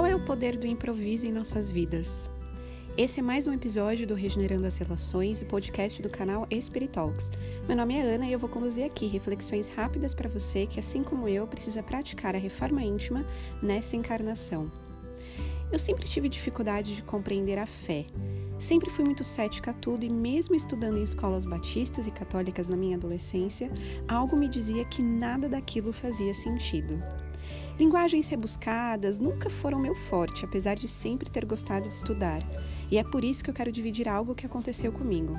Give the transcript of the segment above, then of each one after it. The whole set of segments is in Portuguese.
Qual é o poder do improviso em nossas vidas? Esse é mais um episódio do Regenerando as Relações, o podcast do canal Spirit Talks. Meu nome é Ana e eu vou conduzir aqui reflexões rápidas para você que, assim como eu, precisa praticar a reforma íntima nessa encarnação. Eu sempre tive dificuldade de compreender a fé. Sempre fui muito cética a tudo e, mesmo estudando em escolas batistas e católicas na minha adolescência, algo me dizia que nada daquilo fazia sentido. Linguagens rebuscadas nunca foram meu forte, apesar de sempre ter gostado de estudar, e é por isso que eu quero dividir algo que aconteceu comigo.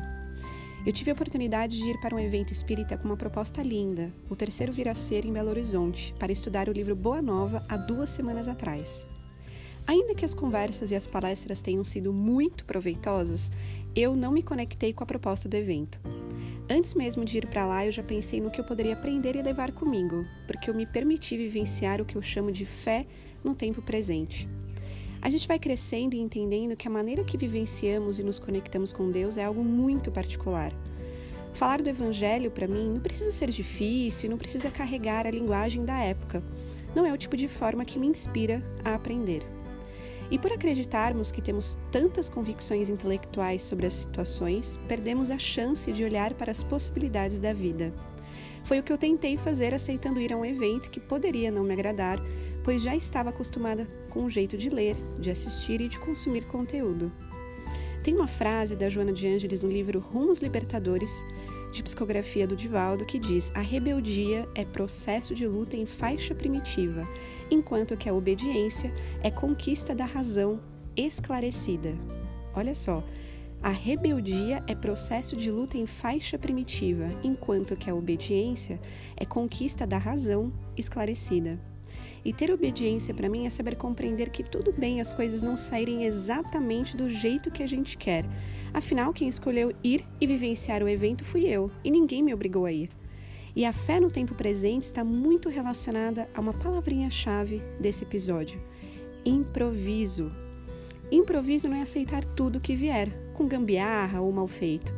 Eu tive a oportunidade de ir para um evento espírita com uma proposta linda, o terceiro vir a ser em Belo Horizonte, para estudar o livro Boa Nova há duas semanas atrás. Ainda que as conversas e as palestras tenham sido muito proveitosas, eu não me conectei com a proposta do evento. Antes mesmo de ir para lá, eu já pensei no que eu poderia aprender e levar comigo, porque eu me permiti vivenciar o que eu chamo de fé no tempo presente. A gente vai crescendo e entendendo que a maneira que vivenciamos e nos conectamos com Deus é algo muito particular. Falar do Evangelho, para mim, não precisa ser difícil e não precisa carregar a linguagem da época. Não é o tipo de forma que me inspira a aprender. E por acreditarmos que temos tantas convicções intelectuais sobre as situações, perdemos a chance de olhar para as possibilidades da vida. Foi o que eu tentei fazer aceitando ir a um evento que poderia não me agradar, pois já estava acostumada com o jeito de ler, de assistir e de consumir conteúdo. Tem uma frase da Joana de Ângeles no livro Rumos Libertadores, de psicografia do Divaldo, que diz: A rebeldia é processo de luta em faixa primitiva enquanto que a obediência é conquista da razão esclarecida. Olha só, a rebeldia é processo de luta em faixa primitiva, enquanto que a obediência é conquista da razão esclarecida. E ter obediência para mim é saber compreender que tudo bem as coisas não saírem exatamente do jeito que a gente quer. Afinal, quem escolheu ir e vivenciar o evento fui eu, e ninguém me obrigou a ir. E a fé no tempo presente está muito relacionada a uma palavrinha-chave desse episódio: improviso. Improviso não é aceitar tudo que vier, com gambiarra ou mal feito.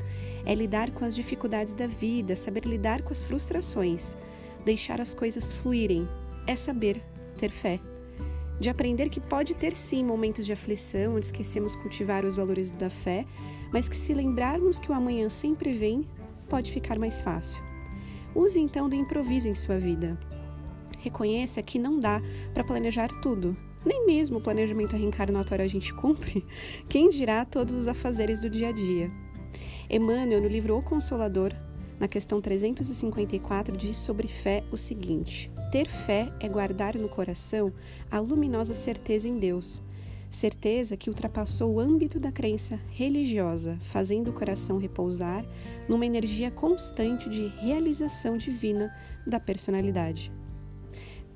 É lidar com as dificuldades da vida, saber lidar com as frustrações, deixar as coisas fluírem. É saber ter fé. De aprender que pode ter sim momentos de aflição, onde esquecemos cultivar os valores da fé, mas que se lembrarmos que o amanhã sempre vem, pode ficar mais fácil. Use então do improviso em sua vida. Reconheça que não dá para planejar tudo. Nem mesmo o planejamento reencarnatório a gente cumpre. Quem dirá todos os afazeres do dia a dia? Emmanuel, no livro O Consolador, na questão 354, diz sobre fé o seguinte: Ter fé é guardar no coração a luminosa certeza em Deus certeza que ultrapassou o âmbito da crença religiosa, fazendo o coração repousar numa energia constante de realização divina da personalidade.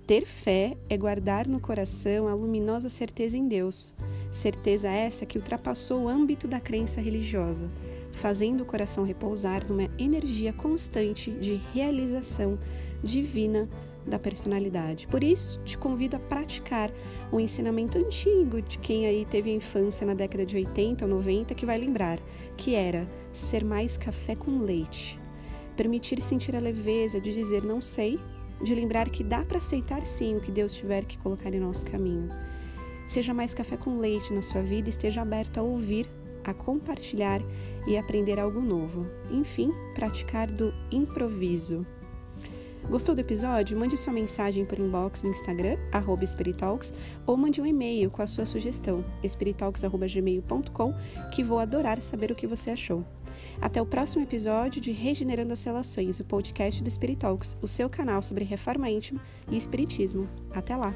Ter fé é guardar no coração a luminosa certeza em Deus, certeza essa que ultrapassou o âmbito da crença religiosa, fazendo o coração repousar numa energia constante de realização divina da personalidade. Por isso, te convido a praticar um ensinamento antigo de quem aí teve a infância na década de 80 ou 90 que vai lembrar, que era ser mais café com leite. Permitir sentir a leveza de dizer não sei, de lembrar que dá para aceitar sim o que Deus tiver que colocar em nosso caminho. Seja mais café com leite na sua vida, esteja aberto a ouvir, a compartilhar e aprender algo novo. Enfim, praticar do improviso. Gostou do episódio? Mande sua mensagem por inbox no Instagram, arroba Espiritalks, ou mande um e-mail com a sua sugestão, espiritalks.gmail.com, que vou adorar saber o que você achou. Até o próximo episódio de Regenerando as Relações, o podcast do Espiritalks, o seu canal sobre reforma íntima e espiritismo. Até lá!